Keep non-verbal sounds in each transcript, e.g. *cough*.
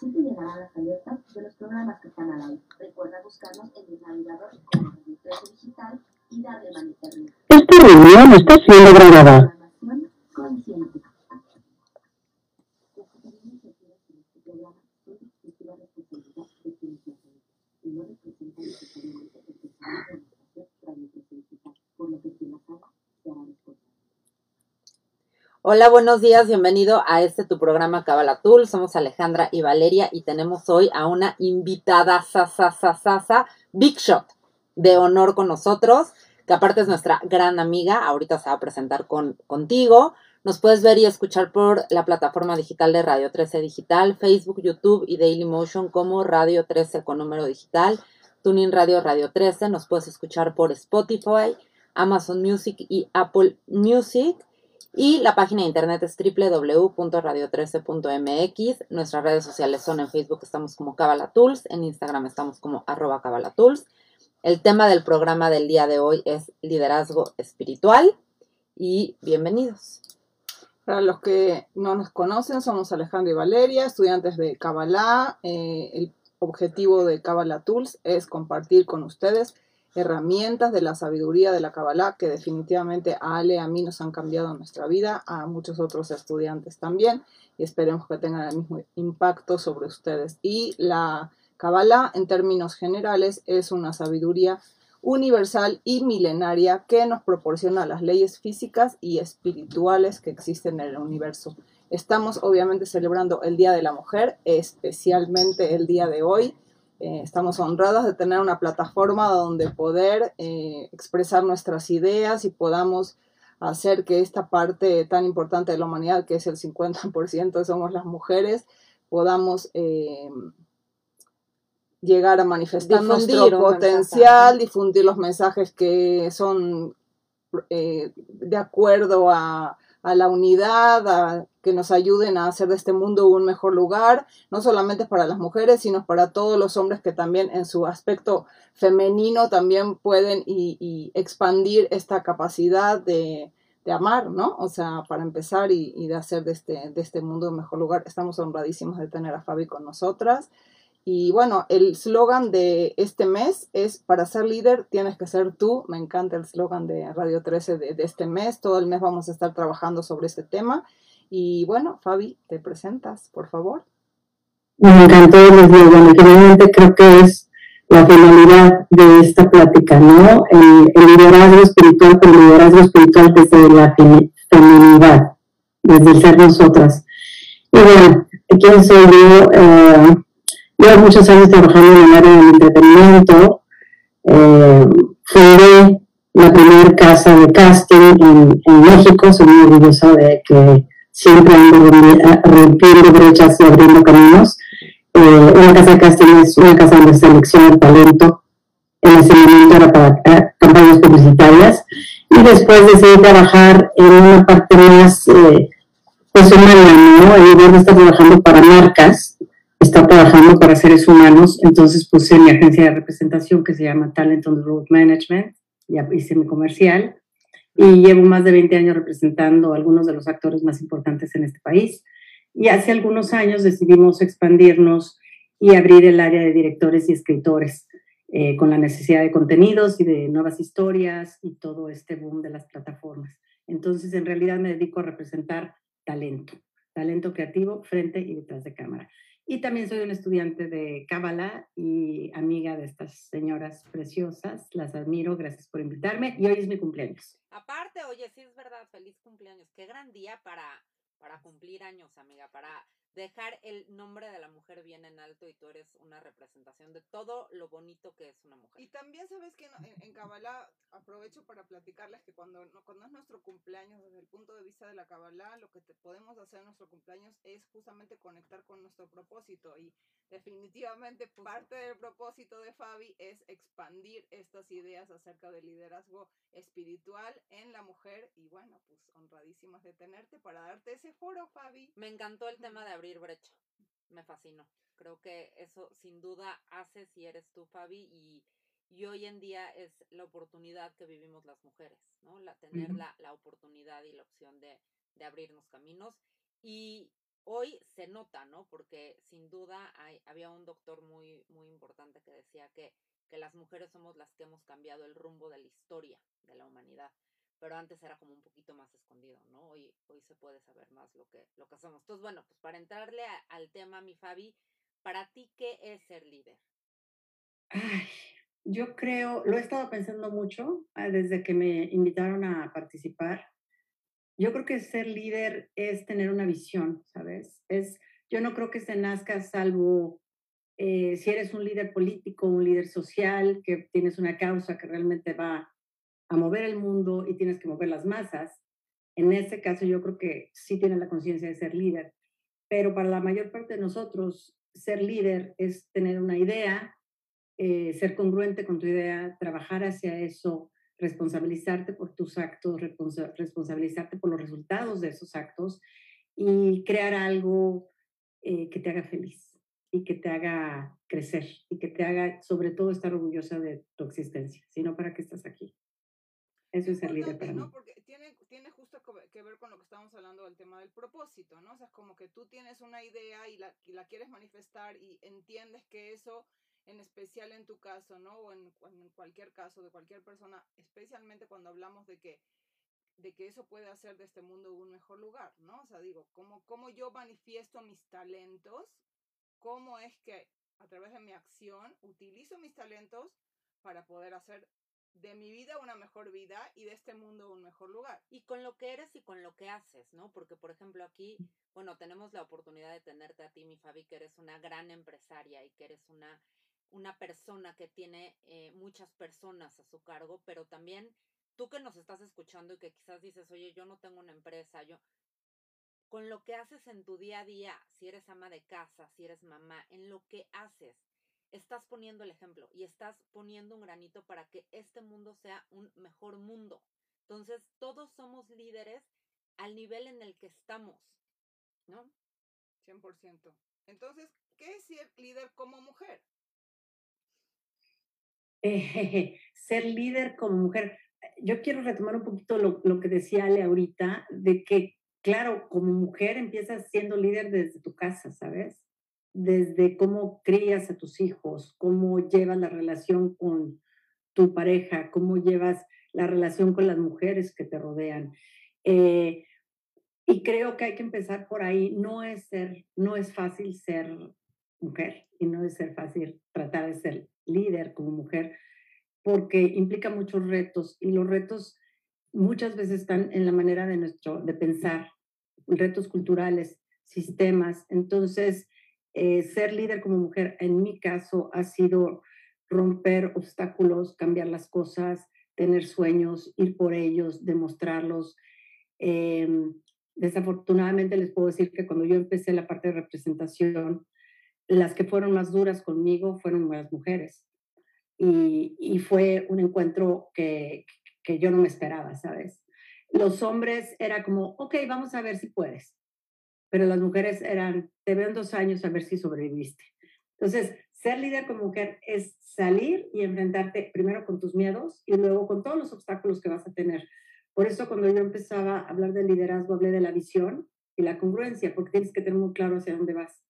Así te llegarán las alertas de los programas que están al aire. Recuerda buscarnos en el navegador como Radio Digital y darle manita arriba. Esta reunión está siendo grabada. Consciente. Hola, buenos días, bienvenido a este tu programa Cabala Tool. Somos Alejandra y Valeria y tenemos hoy a una invitada sa, Big Shot de honor con nosotros, que aparte es nuestra gran amiga, ahorita se va a presentar con, contigo. Nos puedes ver y escuchar por la plataforma digital de Radio 13 Digital, Facebook, YouTube y Dailymotion como Radio 13 con número digital, Tuning Radio Radio 13. Nos puedes escuchar por Spotify, Amazon Music y Apple Music. Y la página de internet es www.radio13.mx. Nuestras redes sociales son en Facebook estamos como Cabala Tools, en Instagram estamos como arroba Cabala Tools. El tema del programa del día de hoy es liderazgo espiritual y bienvenidos. Para los que no nos conocen, somos Alejandro y Valeria, estudiantes de Kabbalah. Eh, el objetivo de Kabbalah Tools es compartir con ustedes herramientas de la sabiduría de la Kabbalah que definitivamente a Ale, a mí nos han cambiado nuestra vida, a muchos otros estudiantes también y esperemos que tengan el mismo impacto sobre ustedes. Y la Kabbalah en términos generales es una sabiduría universal y milenaria que nos proporciona las leyes físicas y espirituales que existen en el universo. Estamos obviamente celebrando el Día de la Mujer, especialmente el día de hoy, eh, estamos honradas de tener una plataforma donde poder eh, expresar nuestras ideas y podamos hacer que esta parte tan importante de la humanidad, que es el 50% *laughs* somos las mujeres, podamos eh, llegar a manifestar nuestro potencial, difundir los mensajes que son de acuerdo a, a la unidad, a que nos ayuden a hacer de este mundo un mejor lugar, no solamente para las mujeres, sino para todos los hombres que también en su aspecto femenino también pueden y, expandir esta capacidad de, de, amar, ¿no? O sea, para empezar y, y, de hacer de este, de este mundo un mejor lugar. Estamos honradísimos de tener a Fabi con nosotras. Y bueno, el slogan de este mes es, para ser líder tienes que ser tú. Me encanta el slogan de Radio 13 de, este mes. Todo el mes vamos a estar trabajando sobre este tema. Y bueno, Fabi, te presentas, por favor. Me encantó, finalmente creo que es la finalidad de esta plática, ¿no? El, liderazgo espiritual, el liderazgo espiritual desde la feminidad, desde el ser nosotras. Y bueno, ¿quién soy yo? Eh, Llevo muchos años trabajando en el área del entretenimiento. Eh, la primera casa de casting en, México. Soy muy orgullosa de que siempre ando rompiendo brechas y abriendo caminos. Eh, una casa de casting es una casa donde selecciona talento. En ese momento era para eh, campañas publicitarias. Y después decidí trabajar en una parte más eh, personal, ¿no? En lugar de estar trabajando para marcas, trabajando para seres humanos, entonces puse mi agencia de representación que se llama Talent on the Road Management, ya hice mi comercial, y llevo más de 20 años representando a algunos de los actores más importantes en este país. Y hace algunos años decidimos expandirnos y abrir el área de directores y escritores eh, con la necesidad de contenidos y de nuevas historias y todo este boom de las plataformas. Entonces, en realidad me dedico a representar talento, talento creativo frente y detrás de cámara. Y también soy una estudiante de Cábala y amiga de estas señoras preciosas. Las admiro, gracias por invitarme. Y hoy es mi cumpleaños. Aparte, oye, sí es verdad, feliz cumpleaños. Qué gran día para, para cumplir años, amiga, para dejar el nombre de la mujer bien en alto y tú eres una representación de todo lo bonito que es una mujer. Y también sabes que en, en Kabbalah, aprovecho para platicarles que cuando, cuando es nuestro cumpleaños, desde el punto de vista de la Kabbalah, lo que te podemos hacer en nuestro cumpleaños es justamente conectar con nuestro propósito y definitivamente parte del propósito de Fabi es expandir estas ideas acerca del liderazgo espiritual en la mujer y bueno, pues honradísimas de tenerte para darte ese foro, Fabi. Me encantó el tema de abrir brecha. Me fascinó. Creo que eso sin duda hace si eres tú, Fabi, y, y hoy en día es la oportunidad que vivimos las mujeres, ¿no? La, tener la, la, oportunidad y la opción de, de abrirnos caminos. Y hoy se nota, ¿no? Porque sin duda hay, había un doctor muy, muy importante que decía que, que las mujeres somos las que hemos cambiado el rumbo de la historia de la humanidad pero antes era como un poquito más escondido, ¿no? Hoy, hoy se puede saber más lo que, lo que hacemos. Entonces, bueno, pues para entrarle a, al tema, mi Fabi, para ti, ¿qué es ser líder? Ay, yo creo, lo he estado pensando mucho ah, desde que me invitaron a participar. Yo creo que ser líder es tener una visión, ¿sabes? Es, yo no creo que se nazca salvo eh, si eres un líder político, un líder social, que tienes una causa que realmente va a mover el mundo y tienes que mover las masas, en ese caso yo creo que sí tienes la conciencia de ser líder. Pero para la mayor parte de nosotros, ser líder es tener una idea, eh, ser congruente con tu idea, trabajar hacia eso, responsabilizarte por tus actos, responsa responsabilizarte por los resultados de esos actos y crear algo eh, que te haga feliz y que te haga crecer y que te haga sobre todo estar orgullosa de tu existencia, sino para qué estás aquí. Eso es ser líder para ¿no? Porque tiene, tiene justo que ver con lo que estamos hablando del tema del propósito, ¿no? O sea, es como que tú tienes una idea y la, y la quieres manifestar y entiendes que eso, en especial en tu caso, ¿no? O en, en cualquier caso de cualquier persona, especialmente cuando hablamos de que de que eso puede hacer de este mundo un mejor lugar, ¿no? O sea, digo, cómo, cómo yo manifiesto mis talentos, cómo es que a través de mi acción utilizo mis talentos para poder hacer de mi vida una mejor vida y de este mundo un mejor lugar. Y con lo que eres y con lo que haces, ¿no? Porque, por ejemplo, aquí, bueno, tenemos la oportunidad de tenerte a ti, mi Fabi, que eres una gran empresaria y que eres una, una persona que tiene eh, muchas personas a su cargo, pero también tú que nos estás escuchando y que quizás dices, oye, yo no tengo una empresa, yo, con lo que haces en tu día a día, si eres ama de casa, si eres mamá, en lo que haces, estás poniendo el ejemplo y estás poniendo un granito para que este mundo sea un mejor mundo. Entonces, todos somos líderes al nivel en el que estamos, ¿no? 100%. Entonces, ¿qué es ser líder como mujer? Eh, *laughs* ser líder como mujer. Yo quiero retomar un poquito lo, lo que decía Ale ahorita, de que, claro, como mujer empiezas siendo líder desde tu casa, ¿sabes? Desde cómo crías a tus hijos, cómo llevas la relación con tu pareja, cómo llevas la relación con las mujeres que te rodean. Eh, y creo que hay que empezar por ahí. No es, ser, no es fácil ser mujer y no es ser fácil tratar de ser líder como mujer porque implica muchos retos y los retos muchas veces están en la manera de nuestro de pensar, retos culturales, sistemas. Entonces, eh, ser líder como mujer, en mi caso, ha sido romper obstáculos, cambiar las cosas, tener sueños, ir por ellos, demostrarlos. Eh, desafortunadamente les puedo decir que cuando yo empecé la parte de representación, las que fueron más duras conmigo fueron las mujeres. Y, y fue un encuentro que, que yo no me esperaba, ¿sabes? Los hombres era como, ok, vamos a ver si puedes pero las mujeres eran, te veo en dos años a ver si sobreviviste. Entonces, ser líder como mujer es salir y enfrentarte primero con tus miedos y luego con todos los obstáculos que vas a tener, Por eso cuando yo empezaba a hablar de liderazgo, hablé de la visión y la congruencia, porque tienes que tener muy claro hacia dónde vas.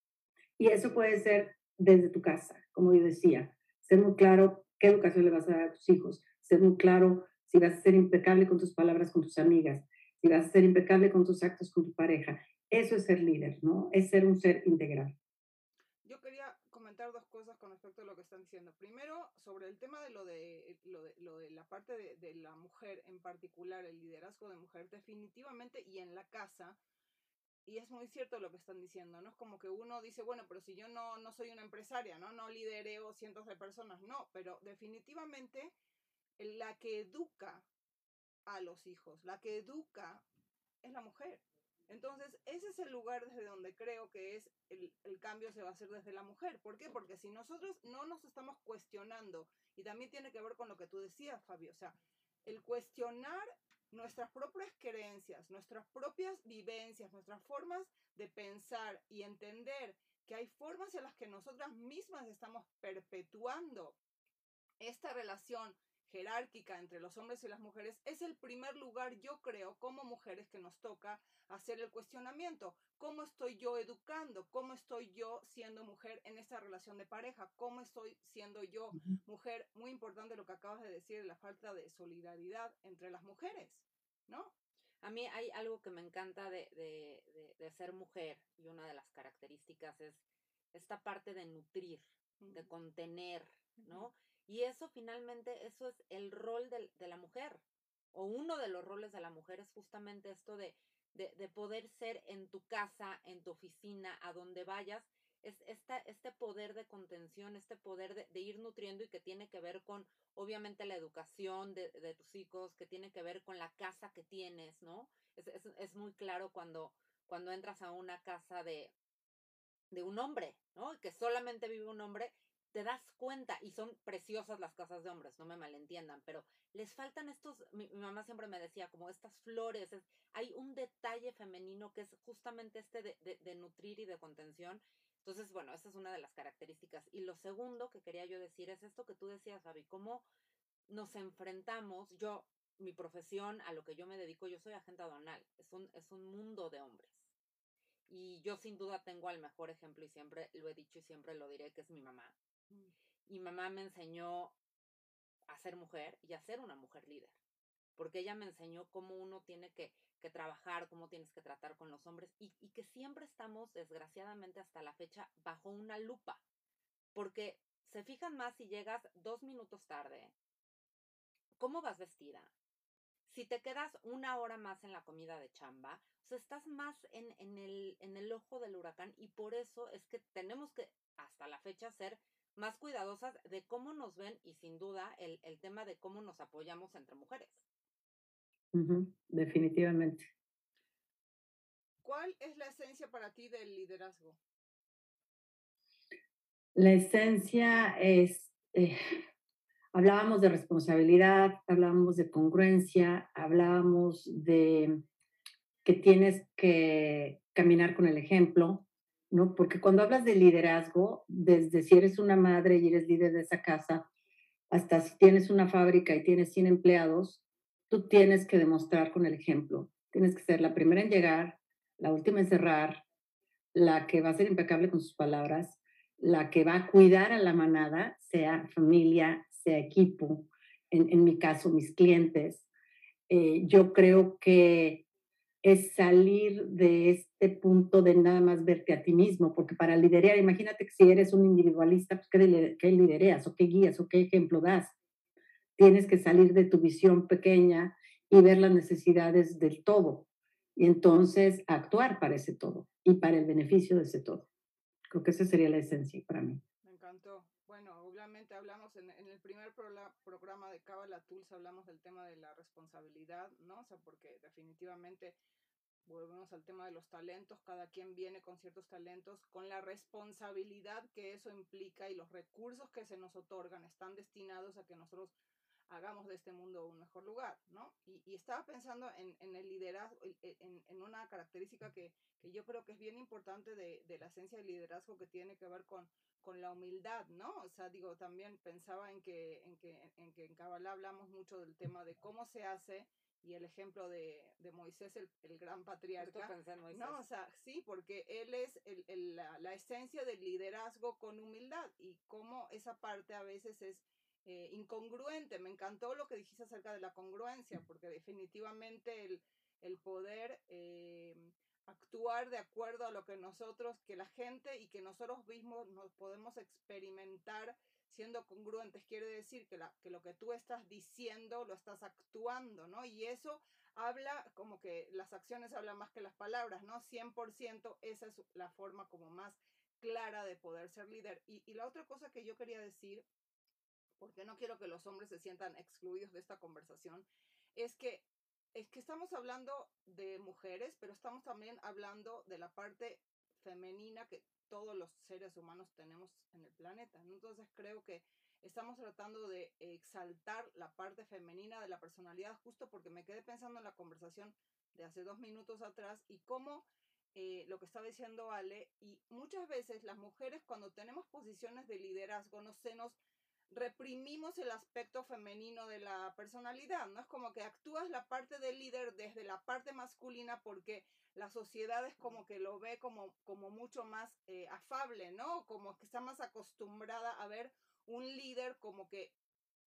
Y eso puede ser desde tu casa, como yo decía, ser muy claro qué educación le vas a dar a tus hijos, ser muy claro si vas a ser impecable con tus palabras con tus amigas, si vas a ser impecable con tus actos con tu pareja. Eso es ser líder, ¿no? Es ser un ser integral. Yo quería comentar dos cosas con respecto a lo que están diciendo. Primero, sobre el tema de lo de, lo de, lo de la parte de, la mujer en particular, el liderazgo de mujer, definitivamente, y en la casa, y es muy cierto lo que están diciendo, ¿no? Es como que uno dice, bueno, pero si yo no, no soy una empresaria, ¿no? No lidereo cientos de personas, no, pero definitivamente la que educa a los hijos, la que educa es la mujer. Entonces, ese es el lugar desde donde creo que es el, el, cambio se va a hacer desde la mujer. ¿Por qué? Porque si nosotros no nos estamos cuestionando, y también tiene que ver con lo que tú decías, Fabio, o sea, el cuestionar nuestras propias creencias, nuestras propias vivencias, nuestras formas de pensar y entender que hay formas en las que nosotras mismas estamos perpetuando esta relación jerárquica entre los hombres y las mujeres, es el primer lugar, yo creo, como mujeres que nos toca hacer el cuestionamiento. ¿Cómo estoy yo educando? ¿Cómo estoy yo siendo mujer en esta relación de pareja? ¿Cómo estoy siendo yo mujer? Muy importante lo que acabas de decir, la falta de solidaridad entre las mujeres, ¿no? A mí hay algo que me encanta de, de, de, de ser mujer y una de las características es esta parte de nutrir, de contener, ¿no? Y eso finalmente, eso es el rol de, de, la mujer, o uno de los roles de la mujer es justamente esto de, de, de poder ser en tu casa, en tu oficina, a donde vayas, es esta, este poder de contención, este poder de, de, ir nutriendo y que tiene que ver con, obviamente, la educación de, de tus hijos, que tiene que ver con la casa que tienes, ¿no? Es, es, es muy claro cuando, cuando entras a una casa de, de un hombre, ¿no? Que solamente vive un hombre te das cuenta, y son preciosas las casas de hombres, no me malentiendan, pero les faltan estos, mi, mamá siempre me decía, como estas flores, es, hay un detalle femenino que es justamente este de, de, de, nutrir y de contención. Entonces, bueno, esa es una de las características. Y lo segundo que quería yo decir es esto que tú decías, Fabi, cómo nos enfrentamos, yo, mi profesión, a lo que yo me dedico, yo soy agente aduanal, es un, es un mundo de hombres. Y yo sin duda tengo al mejor ejemplo y siempre lo he dicho y siempre lo diré, que es mi mamá mi mamá me enseñó a ser mujer y a ser una mujer líder, porque ella me enseñó cómo uno tiene que, que trabajar, cómo tienes que tratar con los hombres y, y, que siempre estamos, desgraciadamente hasta la fecha, bajo una lupa, porque se fijan más si llegas dos minutos tarde, cómo vas vestida, si te quedas una hora más en la comida de chamba, o estás más en, en, el, en el ojo del huracán y por eso es que tenemos que hasta la fecha ser más cuidadosas de cómo nos ven y sin duda el, el tema de cómo nos apoyamos entre mujeres. Uh -huh, definitivamente. ¿Cuál es la esencia para ti del liderazgo? La esencia es, eh, hablábamos de responsabilidad, hablábamos de congruencia, hablábamos de que tienes que caminar con el ejemplo, ¿no? Porque cuando hablas de liderazgo, desde si eres una madre y eres líder de esa casa, hasta si tienes una fábrica y tienes 100 empleados, tú tienes que demostrar con el ejemplo. Tienes que ser la primera en llegar, la última en cerrar, la que va a ser impecable con sus palabras, la que va a cuidar a la manada, sea familia, sea equipo, en, en mi caso, mis clientes. Eh, yo creo que es salir de este punto de nada más verte a ti mismo, porque para liderar, imagínate que si eres un individualista, pues ¿qué, qué lidereas o qué guías o qué ejemplo das? Tienes que salir de tu visión pequeña y ver las necesidades del todo y entonces actuar para ese todo y para el beneficio de ese todo. Creo que esa sería la esencia para mí. Me encantó. Bueno, obviamente hablamos en, el primer pro, programa de Kabbalah Tools, hablamos del tema de la responsabilidad, ¿no? O sea, porque definitivamente volvemos al tema de los talentos, cada quien viene con ciertos talentos, con la responsabilidad que eso implica y los recursos que se nos otorgan están destinados a que nosotros hagamos de este mundo un mejor lugar, ¿no? Y, estaba pensando en, en el liderazgo, en, en, una característica que, que yo creo que es bien importante de, de la esencia del liderazgo que tiene que ver con, con la humildad, ¿no? O sea, digo, también pensaba en que en que en, que en Kabbalah hablamos mucho del tema de cómo se hace y el ejemplo de, de Moisés, el, el gran patriarca. pensé en Moisés. No, o sea, sí, porque él es el- el- la, la esencia del liderazgo con humildad y cómo esa parte a veces es eh, incongruente. Me encantó lo que dijiste acerca de la congruencia, porque definitivamente el, el poder eh, actuar de acuerdo a lo que nosotros, que la gente y que nosotros mismos nos podemos experimentar siendo congruentes, quiere decir que, la, que lo que tú estás diciendo lo estás actuando, ¿no? Y eso habla como que las acciones hablan más que las palabras, ¿no? 100% esa es la forma como más clara de poder ser líder. Y, y la otra cosa que yo quería decir, porque no quiero que los hombres se sientan excluidos de esta conversación, es que es que estamos hablando de mujeres, pero estamos también hablando de la parte femenina que todos los seres humanos tenemos en el planeta. ¿no? Entonces creo que estamos tratando de exaltar la parte femenina de la personalidad justo porque me quedé pensando en la conversación de hace dos minutos atrás y cómo eh, lo que estaba diciendo Ale, y muchas veces las mujeres cuando tenemos posiciones de liderazgo no se nos reprimimos el aspecto femenino de la personalidad, ¿no? Es como que actúas la parte del líder desde la parte masculina porque la sociedad es como que lo ve como, como mucho más eh, afable, ¿no? Como que está más acostumbrada a ver un líder como que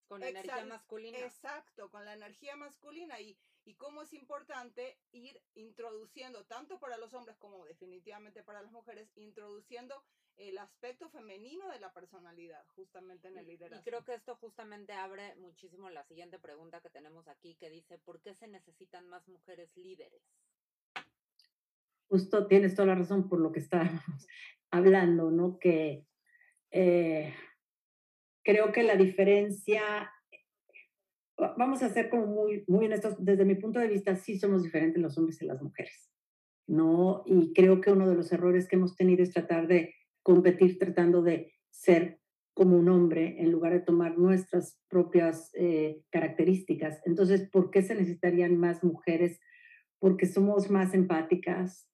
Con energía Exal- masculina. Exacto, con la energía masculina y, y cómo es importante ir introduciendo, tanto para los hombres como definitivamente para las mujeres, introduciendo el aspecto femenino de la personalidad, justamente en el liderazgo. Y creo que esto justamente abre muchísimo la siguiente pregunta que tenemos aquí, que dice, ¿por qué se necesitan más mujeres líderes? justo tienes toda la razón por lo que estábamos *laughs* hablando, ¿no? Que eh, creo que la diferencia, va- vamos a ser como muy, muy honestos, desde mi punto de vista, sí somos diferentes los hombres y las mujeres, ¿no? Y creo que uno de los errores que hemos tenido es tratar de competir tratando de ser como un hombre en lugar de tomar nuestras propias eh, características. Entonces, ¿por qué se necesitarían más mujeres? Porque somos más empáticas,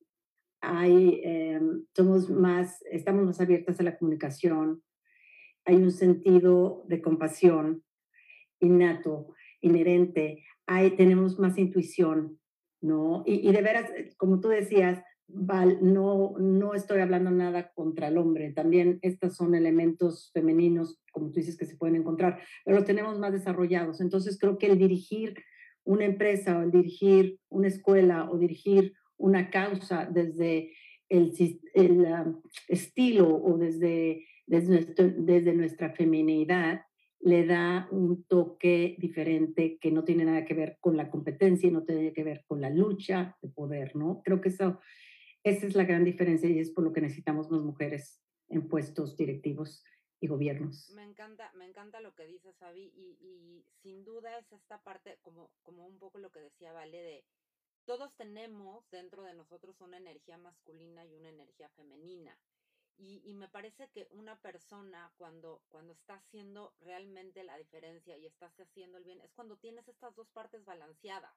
hay, eh, somos más, estamos más abiertas a la comunicación, hay un sentido de compasión innato, inherente, hay, tenemos más intuición, ¿no? Y, de veras, como tú decías, no, no estoy hablando nada contra el hombre, también estos son elementos femeninos, como tú dices, que se pueden encontrar, pero los tenemos más desarrollados. Entonces creo que el dirigir una empresa o el dirigir una escuela o dirigir una causa desde el, el, estilo o desde, desde, nuestro- desde nuestra feminidad le da un toque diferente que no tiene nada que ver con la competencia y no tiene que ver con la lucha de poder, ¿no? Creo que eso, esa es la gran diferencia y es por lo que necesitamos más mujeres en puestos directivos y gobiernos. Me encanta, me encanta lo que dices, Fabi, y, y sin duda es esta parte, como, como un poco lo que decía Vale, de todos tenemos dentro de nosotros una energía masculina y una energía femenina. Y, y me parece que una persona cuando, cuando está haciendo realmente la diferencia y estás haciendo el bien, es cuando tienes estas dos partes balanceadas,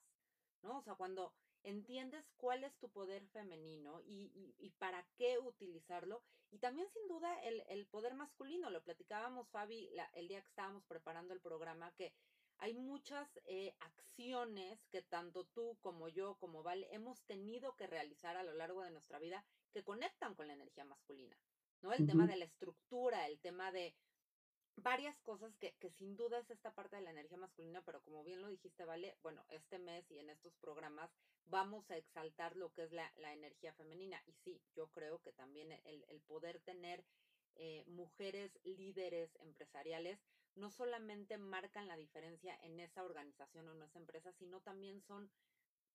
¿no? O sea, cuando entiendes cuál es tu poder femenino y, y- y para qué utilizarlo. Y también sin duda el, el poder masculino, lo platicábamos Fabi la- el día que estábamos preparando el programa, que hay muchas eh, acciones que tanto tú como yo, como Vale, hemos tenido que realizar a lo largo de nuestra vida que conectan con la energía masculina, ¿no? El tema de la estructura, el tema de varias cosas que, que sin duda es esta parte de la energía masculina, pero como bien lo dijiste, Vale, bueno, este mes y en estos programas vamos a exaltar lo que es la, la energía femenina. Y sí, yo creo que también el, el poder tener eh, mujeres líderes empresariales no solamente marcan la diferencia en esa organización o en esa empresa, sino también son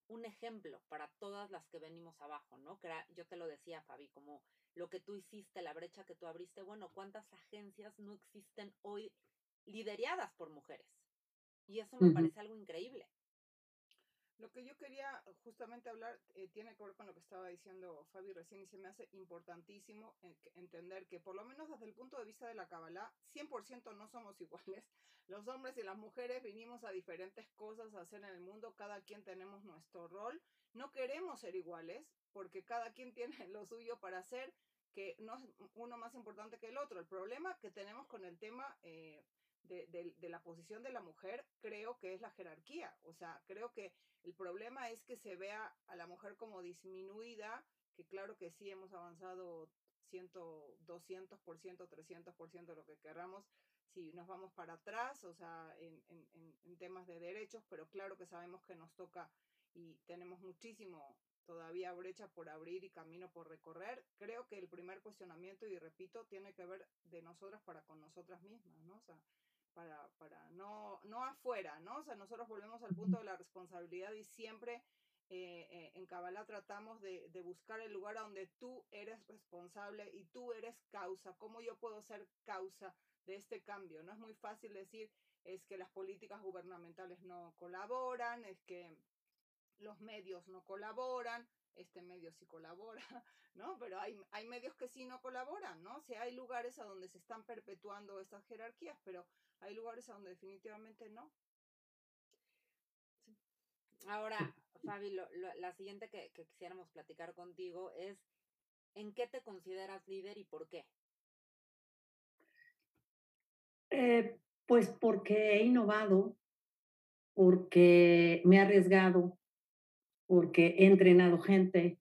un ejemplo para todas las que venimos abajo, ¿no? Que era- yo te lo decía, Fabi, como lo que tú hiciste, la brecha que tú abriste, bueno, ¿cuántas agencias no existen hoy lideradas por mujeres? Y eso me parece algo increíble. Lo que yo quería justamente hablar eh, tiene que ver con lo que estaba diciendo Fabi recién y se me hace importantísimo entender que por lo menos desde el punto de vista de la Kabbalah, 100% no somos *laughs* iguales. Los hombres y las mujeres vinimos a diferentes cosas a hacer en el mundo, cada quien tenemos nuestro rol. No queremos ser iguales porque cada quien *laughs* tiene lo suyo para hacer, que no es uno más importante que el otro. El problema que tenemos con el tema... eh, de, de- de la posición de la mujer, creo que es la jerarquía. O sea, creo que el problema es que se vea a la mujer como disminuida, que claro que sí hemos avanzado 100, 200%, 300%, lo que querramos, si nos vamos para atrás, o sea, en- en temas de derechos, pero claro que sabemos que nos toca y tenemos muchísimo todavía brecha por abrir y camino por recorrer. Creo que el primer cuestionamiento, y repito, tiene que ver de nosotras para con nosotras mismas, ¿no? O sea, para, para no, no afuera, ¿no? O sea, nosotros volvemos al punto de la responsabilidad y siempre eh, eh, en Kabbalah tratamos de, de buscar el lugar donde tú eres responsable y tú eres causa. ¿Cómo yo puedo ser causa de este cambio? No es muy fácil decir, es que las políticas gubernamentales no colaboran, es que los medios no colaboran, este medio sí colabora, *laughs* ¿no? Pero hay, hay medios que sí no colaboran, ¿no? O sea, hay lugares a donde se están perpetuando estas jerarquías, pero hay lugares a donde definitivamente no. Ahora, *laughs* Fabi, lo- lo- la siguiente que, que quisiéramos platicar contigo es, ¿en qué te consideras líder y por qué? Eh, pues porque he innovado, porque me he arriesgado, porque he entrenado gente,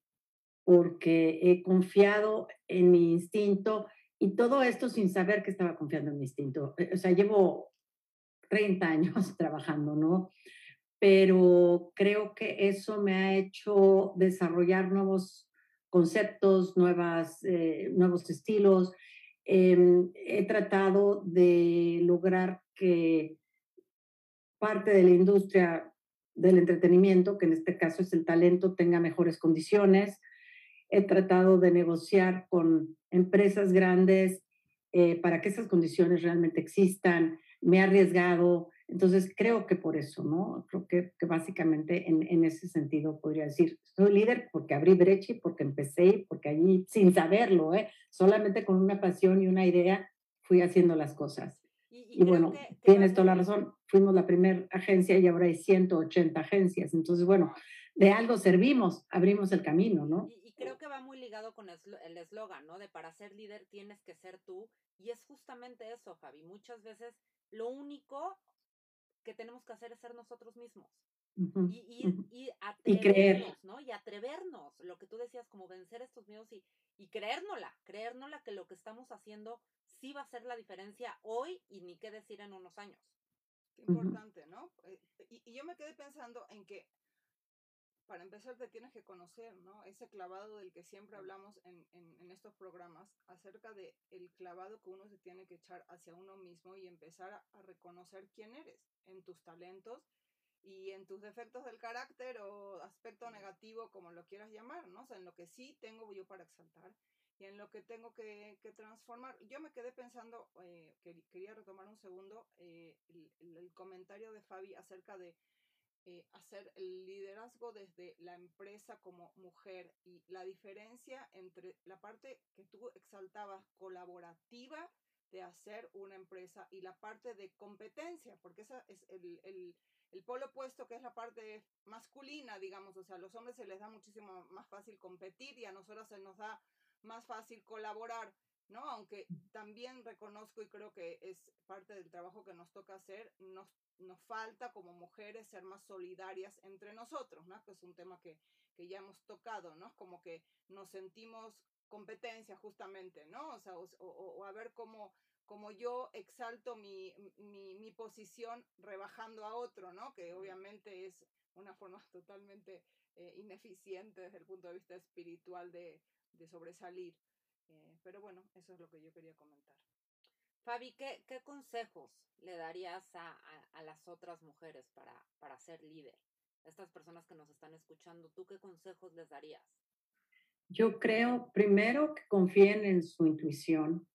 porque he confiado en mi instinto y todo esto sin saber que estaba confiando en mi instinto. Eh, O sea, llevo 30 años *laughs* trabajando, ¿no? Pero creo que eso me ha hecho desarrollar nuevos conceptos, nuevas, eh, nuevos estilos. Em, he tratado de lograr que parte de la industria del entretenimiento, que en este caso es el talento, tenga mejores condiciones. He tratado de negociar con empresas grandes eh, para que esas condiciones realmente existan. Me he arriesgado. Entonces, creo que por eso, ¿no? Creo que, que básicamente en, en ese sentido podría decir, soy líder porque abrí brecha y porque empecé y porque allí, sin saberlo, ¿eh? solamente con una pasión y una idea, fui haciendo las cosas. Y, y Y bueno, que- tienes toda la razón. Fuimos la primera agencia y ahora hay 180 agencias. Entonces, bueno, de algo servimos, abrimos el camino, ¿no? Y creo que va muy ligado con el eslogan, ¿no? De para ser líder tienes que ser tú. Y es justamente eso, Fabi. Muchas veces lo único que tenemos que hacer es ser nosotros mismos. Y, y, y atrevernos, ¿no? Y atrevernos. Lo que tú decías, como vencer estos miedos y, y creérnosla. Creérnosla que lo que estamos haciendo sí va a ser la diferencia hoy y ni qué decir en unos años. Qué importante, ¿no? Eh, Y, y yo me quedé pensando en que para empezar te tienes que conocer, ¿no? Ese clavado del que siempre hablamos en, en- en estos programas acerca de el clavado que uno se tiene que echar hacia uno mismo y empezar a, a reconocer quién eres en tus talentos y en tus defectos del carácter o aspecto negativo, como lo quieras llamar, ¿no? O sea, en lo que sí tengo yo para exaltar y en lo que tengo que, que transformar. Yo me quedé pensando, eh, que, quería retomar un segundo eh, el, el- el comentario de Fabi acerca de eh, hacer el liderazgo desde la empresa como mujer y la diferencia entre la parte que tú exaltabas colaborativa de hacer una empresa y la parte de competencia, porque esa es el, el, el polo opuesto que es la parte masculina, digamos, o sea, a los hombres se les da muchísimo más fácil competir y a nosotras se nos da más fácil colaborar, ¿no? Aunque también reconozco y creo que es parte del trabajo que nos toca hacer, nos, nos falta como mujeres ser más solidarias entre nosotros, ¿no? Que es un tema que, que ya hemos tocado, ¿no? Como que nos sentimos competencia justamente, ¿no? O sea, o, o- o a ver cómo, cómo yo exalto mi, mi, mi posición rebajando a otro, ¿no? Que obviamente es una forma *laughs* totalmente eh, ineficiente desde el punto de vista espiritual de, de sobresalir. Eh, pero bueno, eso es lo que yo quería comentar. Fabi, ¿qué, qué consejos le darías a, a- a las otras mujeres para, para ser líder? Estas personas que nos están escuchando, ¿tú qué consejos les darías? Yo creo, primero, que confíen en su intuición,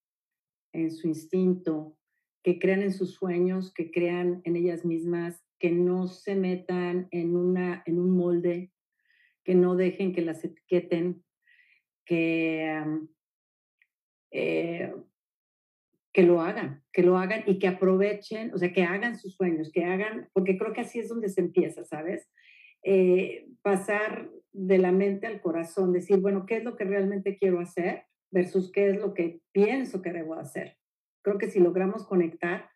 en su instinto, que crean en sus sueños, que crean en ellas mismas, que no se metan en, una, en un molde, que no dejen que las etiqueten, que, am, eh, que lo hagan, que lo hagan y que aprovechen, o sea, que hagan sus sueños, que hagan, porque creo que así es donde se empieza, ¿sabes? Eh, pasar de la mente al corazón, decir, bueno, ¿qué es lo que realmente quiero hacer versus qué es lo que pienso que debo hacer? Creo que si logramos conectar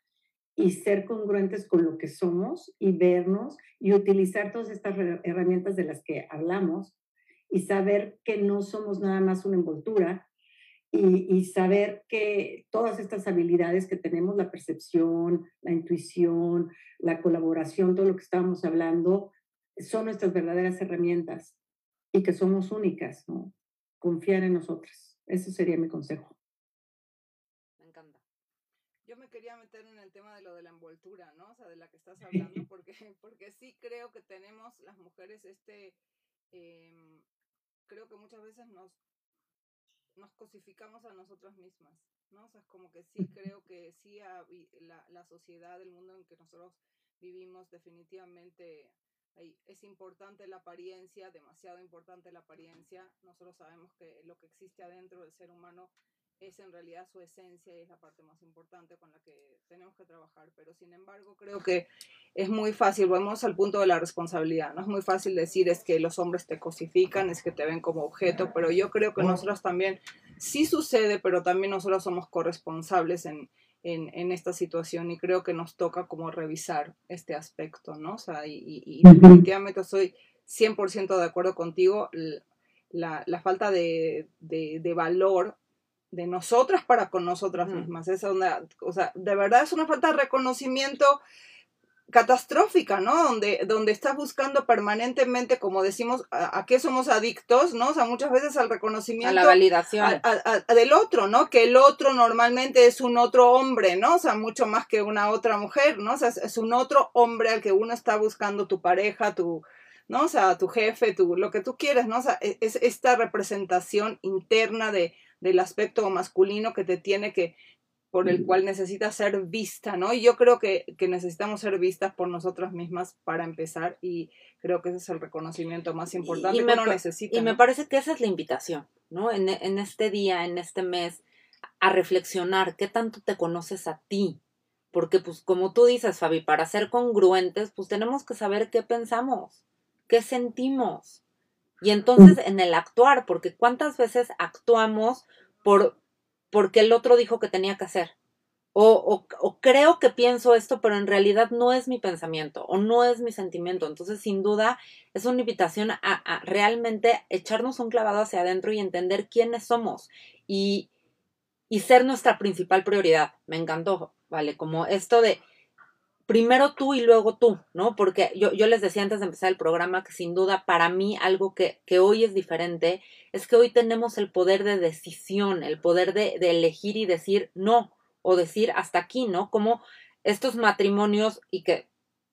y ser congruentes con lo que somos y vernos y utilizar todas estas herramientas de las que hablamos y saber que no somos nada más una envoltura y, y, saber que todas estas habilidades que tenemos, la percepción, la intuición, la colaboración, todo lo que estábamos hablando, son nuestras verdaderas herramientas y que somos únicas, ¿no? Confiar en nosotras. Ese sería mi consejo. Me encanta. Yo me quería meter en el tema de lo de la envoltura, ¿no? O sea, de la que estás hablando, *laughs* porque, porque sí creo que tenemos las mujeres este, eh, creo que muchas veces nos, nos cosificamos a nosotras mismas, ¿no? O sea, es como que sí creo que sí la, la sociedad, el mundo en que nosotros vivimos definitivamente es importante la apariencia, demasiado importante la apariencia. Nosotros sabemos que lo que existe adentro del ser humano es en realidad su esencia y es la parte más importante con la que tenemos que trabajar. Pero sin embargo, creo que es muy fácil, vamos al punto de la responsabilidad, no es muy fácil decir es que los hombres te cosifican, es que te ven como objeto, pero yo creo que nosotros también, sí sucede, pero también nosotros somos corresponsables en, en, esta situación y creo que nos toca como revisar este aspecto, ¿no? O sea, y, definitivamente estoy 100% de acuerdo contigo, la, la falta de, de, de, valor de nosotras para con nosotras mismas. Es una, o sea, de verdad es una falta de reconocimiento catastrófica, ¿no? Donde, donde estás buscando permanentemente, como decimos, a, qué somos adictos, ¿no? O sea, muchas veces al reconocimiento. A la validación. del otro, ¿no? Que el otro normalmente es un otro hombre, ¿no? O sea, mucho más que una otra mujer, ¿no? O sea, es, un otro hombre al que uno está buscando tu pareja, tu, ¿no? O sea, tu jefe, tu, lo que tú quieres, ¿no? O sea, e, es, esta representación interna de, del aspecto masculino que te tiene que, por el cual necesita ser vista, ¿no? Y yo creo que, que, necesitamos ser vistas por nosotras mismas para empezar y creo que ese es el reconocimiento más importante y que uno necesita. Y me parece que esa es la invitación, ¿no? En, en este día, en este mes, a reflexionar qué tanto te conoces a ti. Porque, pues, como tú dices, Fabi, para ser congruentes, pues tenemos que saber qué pensamos, qué sentimos. Y entonces en el actuar, porque cuántas veces actuamos por porque el otro dijo que tenía que hacer. O, o, creo que pienso esto, pero en realidad no es mi pensamiento o no es mi sentimiento. Entonces, sin duda, es una invitación a, a realmente echarnos un clavado hacia adentro y entender quiénes somos y, y ser nuestra principal prioridad. Me encantó, ¿vale? Como esto de primero tú y luego tú, ¿no? Porque yo, les decía antes de empezar el programa que sin duda para mí algo que, que hoy es diferente es que hoy tenemos el poder de decisión, el poder de, de elegir y decir no o decir hasta aquí, ¿no? Como estos matrimonios y que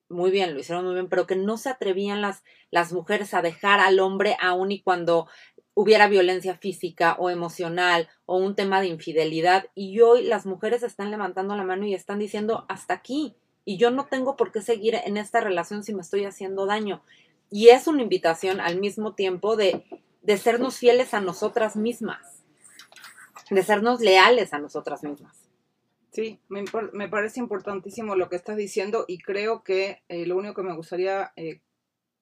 muy bien, lo hicieron muy bien, pero que no se atrevían las, las mujeres a dejar al hombre aún y cuando hubiera violencia física o emocional o un tema de infidelidad. Y hoy las mujeres están levantando la mano y están diciendo hasta aquí y yo no tengo por qué seguir en esta relación si me estoy haciendo daño. Y es una invitación al mismo tiempo de, de sernos fieles a nosotras mismas, de sernos leales a nosotras mismas. Sí, me, me parece importantísimo lo que estás diciendo y creo que eh, lo único que me gustaría eh,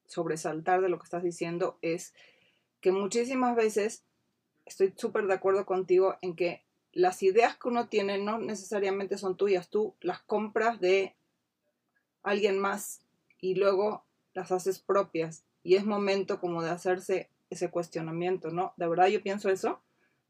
sobresaltar de lo que estás diciendo es que muchísimas veces estoy súper de acuerdo contigo en que las ideas que uno tiene no necesariamente son tuyas, tú las compras de alguien más y luego las haces propias. Y es momento como de hacerse ese cuestionamiento, ¿no? ¿De verdad yo pienso eso?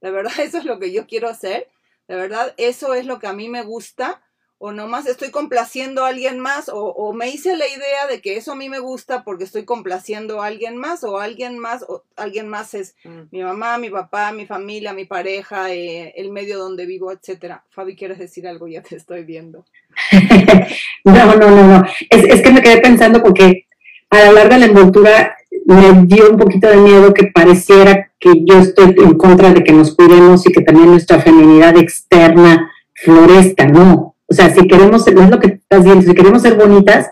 ¿De verdad *laughs* eso es lo que yo quiero hacer? ¿De verdad eso es lo que a mí me gusta? ¿O nomás estoy complaciendo a alguien más? ¿O, me hice la idea de que eso a mí me gusta porque estoy complaciendo a alguien más? ¿O alguien más? O alguien más es mm. mi mamá, mi papá, mi familia, mi pareja, eh, el medio donde vivo, etcétera. Fabi, ¿quieres decir algo? Ya te estoy viendo. *laughs* no, no, no, no. Es, es que me quedé pensando porque al hablar de la envoltura me dio un poquito de miedo que pareciera que yo estoy en contra de que nos cuidemos y que también nuestra feminidad externa florezca, ¿no? O sea, si queremos, es lo que estás diciendo, si queremos ser bonitas,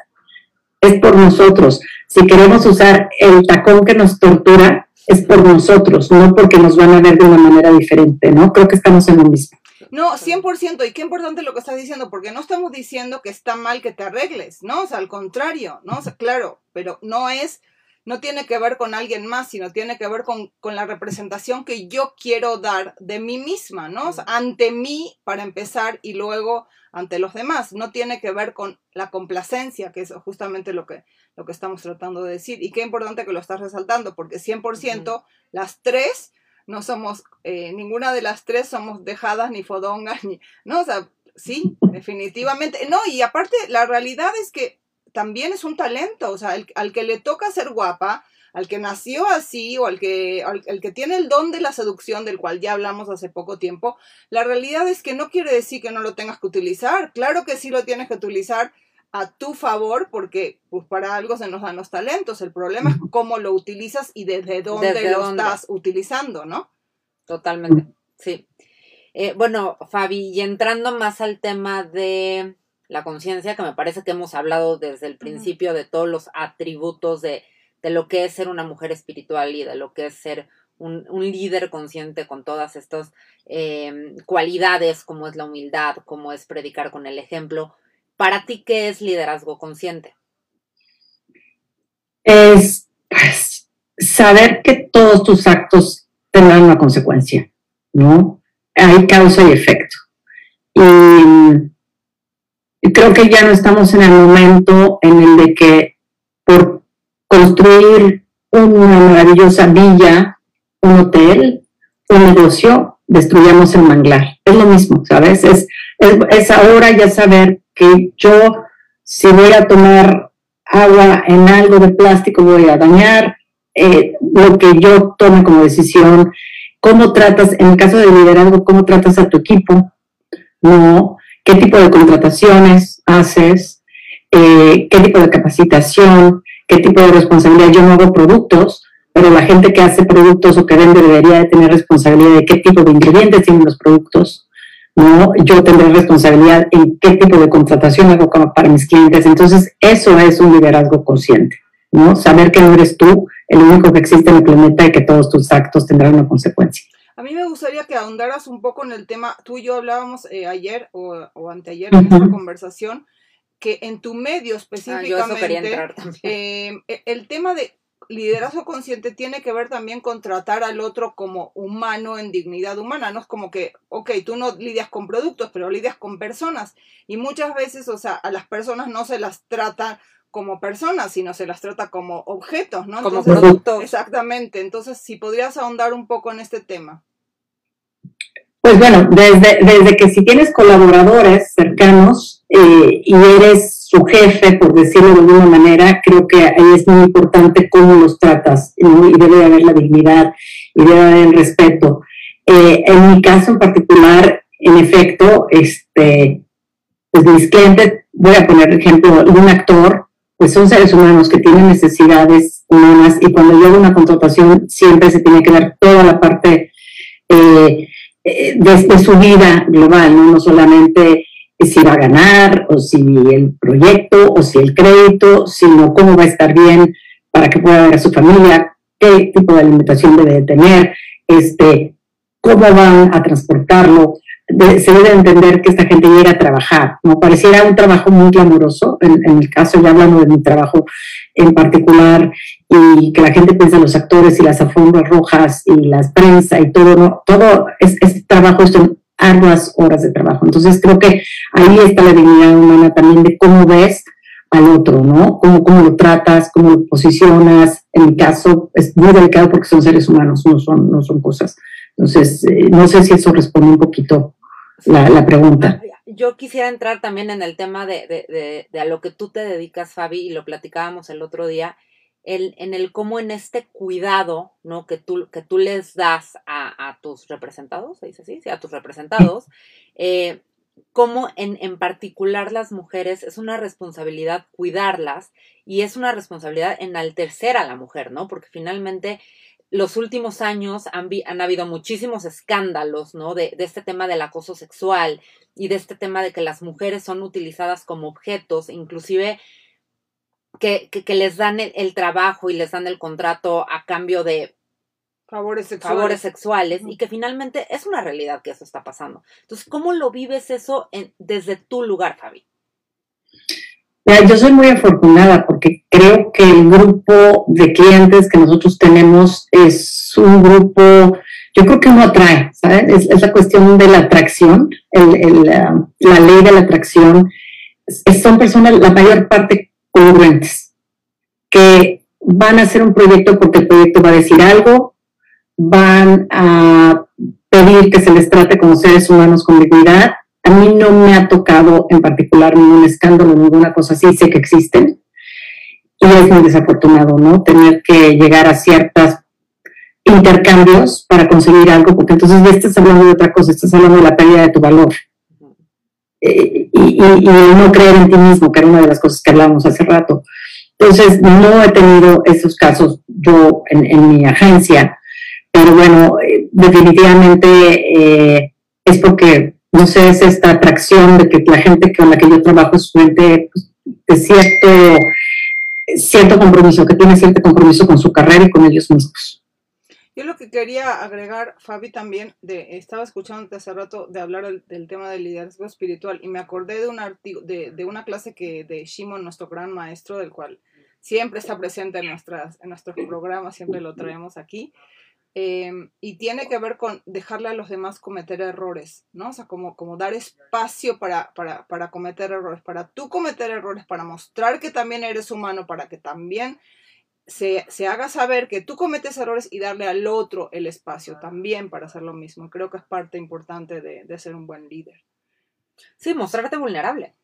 es por nosotros. Si queremos usar el tacón que nos tortura, es por nosotros, no porque nos van a ver de una manera diferente, ¿no? Creo que estamos en lo mismo. No, 100%, y qué importante lo que estás diciendo, porque no estamos diciendo que está mal que te arregles, ¿no? O sea, al contrario, ¿no? O sea, claro, pero no es no tiene que ver con alguien más, sino tiene que ver con, con la representación que yo quiero dar de mí misma, ¿no? O sea, ante mí para empezar y luego ante los demás. No tiene que ver con la complacencia, que es justamente lo que, lo que estamos tratando de decir. Y qué importante que lo estás resaltando, porque 100% las tres no somos, eh, ninguna de las tres somos dejadas ni fodongas, ni, ¿no? O sea, sí, definitivamente. No, y aparte, la realidad es que también es un talento, o sea, al que le toca ser guapa, al que nació así o al que, al, que tiene el don de la seducción del cual ya hablamos hace poco tiempo, la realidad es que no quiere decir que no lo tengas que utilizar. Claro que sí lo tienes que utilizar a tu favor porque pues para algo se nos dan los talentos. El problema es cómo lo utilizas y desde dónde lo estás utilizando, ¿no? Totalmente, sí. Eh, bueno, Fabi, y entrando más al tema de la conciencia, que me parece que hemos hablado desde el principio de todos los atributos de, de lo que es ser una mujer espiritual y de lo que es ser un, líder consciente con todas estas em, cualidades, como es la humildad, como es predicar con el ejemplo. Para ti, ¿qué es liderazgo consciente? Es pues, saber que todos tus actos tendrán una consecuencia, ¿no? Hay causa y efecto. Y, creo que ya no estamos en el momento en el de que por construir una maravillosa villa, un hotel, un negocio, destruyamos el manglar. Es lo mismo, ¿sabes? Es, es, ahora ya saber que yo, si voy a tomar agua en algo de plástico, voy a dañar eh, lo que yo tome como decisión. ¿Cómo tratas, en el caso de liderazgo, cómo tratas a tu equipo? ¿No? ¿Qué tipo de contrataciones haces? Eh, ¿Qué tipo de capacitación? qué tipo de responsabilidad. Yo no hago productos, pero la gente que hace productos o que vende debería de tener responsabilidad de qué tipo de ingredientes tienen los productos. ¿No? Yo tendré responsabilidad en qué tipo de contratación hago para mis clientes. Entonces, eso es un liderazgo consciente, ¿no? Saber que no eres tú el único que existe en el planeta y que todos tus actos tendrán una consecuencia. A mí me gustaría que ahondaras un poco en el tema, tú y yo hablábamos eh, ayer o, anteayer en esta conversación, que en tu medio ah, específicamente, em, e, el tema de liderazgo consciente tiene que ver también con tratar al otro como humano en dignidad humana. No es como que, ok, tú no lidias con productos, pero lidias con personas. Y muchas veces, o sea, a las personas no se las trata como personas, sino se las trata como objetos, ¿no? Como productos. Exactamente. Entonces, si podrías ahondar un poco en este tema. Pues bueno, desde, desde que si tienes colaboradores cercanos eh, y eres su jefe, por decirlo de alguna manera, creo que ahí es muy importante cómo los tratas y debe haber la dignidad y debe haber el respeto. Eh, en mi caso en particular, en efecto, este, pues mis clientes, voy a poner el ejemplo de un actor, pues son seres humanos que tienen necesidades humanas y cuando hago una contratación siempre se tiene que ver toda la parte eh, eh, de, su vida global, ¿no? solamente si va a ganar o si el proyecto o si el crédito, sino cómo va a estar bien para que pueda ver a su familia, qué tipo de alimentación debe tener, este, cómo van a transportarlo. se debe entender que esta gente llega a trabajar, ¿no? Pareciera un trabajo muy glamuroso, en, el caso ya hablando de mi trabajo en particular, y que la gente piensa en los actores y las alfombras rojas y las prensa y todo, ¿no? todo es, es trabajo, son arduas horas de trabajo. Entonces creo que ahí está la dignidad humana también de cómo ves al otro, ¿no? Cómo, cómo lo tratas, cómo lo posicionas. En mi caso es muy delicado porque son seres humanos, no son, no son cosas. Entonces, eh, no sé si eso responde un poquito la, la pregunta. Yo quisiera entrar también en el tema de, de, de, de a lo que tú te dedicas, Fabi, y lo platicábamos el otro día, en el cómo en este cuidado, ¿no? Que tú, que tú les das a, a tus representados, ¿se dice así? Sí, a tus representados, eh, cómo en, en particular las mujeres es una responsabilidad cuidarlas y es una responsabilidad enaltecer a la mujer, ¿no? Porque finalmente los últimos años han, han habido muchísimos escándalos, ¿no? De, de, este tema del acoso sexual y de este tema de que las mujeres son utilizadas como objetos, inclusive que, que, les dan el, trabajo y les dan el contrato a cambio de favores sexuales, favores sexuales y que finalmente es una realidad que eso está pasando. Entonces, ¿cómo lo vives eso en, desde tu lugar, Fabi? Mira, yo soy muy afortunada porque creo que el grupo de clientes que nosotros tenemos es un grupo, yo creo que uno atrae, ¿sabes? Es, es la cuestión de la atracción, el, el, la ley de la atracción. Es- son personas, la mayor parte, congruentes, que van a hacer un proyecto porque el proyecto va a decir algo, van a pedir que se les trate como seres humanos con dignidad. A mí no me ha tocado en particular ningún escándalo, ninguna cosa así, sé que existen. Y es muy desafortunado, ¿no? Tener que llegar a ciertos intercambios para conseguir algo, porque entonces ya estás hablando de otra cosa, estás hablando de la pérdida de tu valor. Y, y, no creer en ti mismo, que era una de las cosas que hablábamos hace rato. Entonces, no he tenido esos casos yo en, en mi agencia, pero bueno, eh, definitivamente eh, es porque, no sé, es esta atracción de que la gente con la que yo trabajo es gente pues, de cierto, cierto compromiso, que tiene cierto compromiso con su carrera y con ellos mismos. Yo lo que quería agregar, Fabi, también, de, estaba escuchándote hace rato de hablar del, tema del liderazgo espiritual y me acordé de, un artigo, de, de una clase que de Shimon, nuestro gran maestro, del cual siempre está presente en, nuestras, en nuestros programas, siempre lo traemos aquí. Eh, y tiene que ver con dejarle a los demás cometer errores, ¿no? O sea, como, como dar espacio para, para, para cometer errores, para tú cometer errores, para mostrar que también eres humano, para que también se, se, haga saber que tú cometes errores y darle al otro el espacio también para hacer lo mismo. Creo que es parte importante de, de ser un buen líder. Sí, mostrarte vulnerable.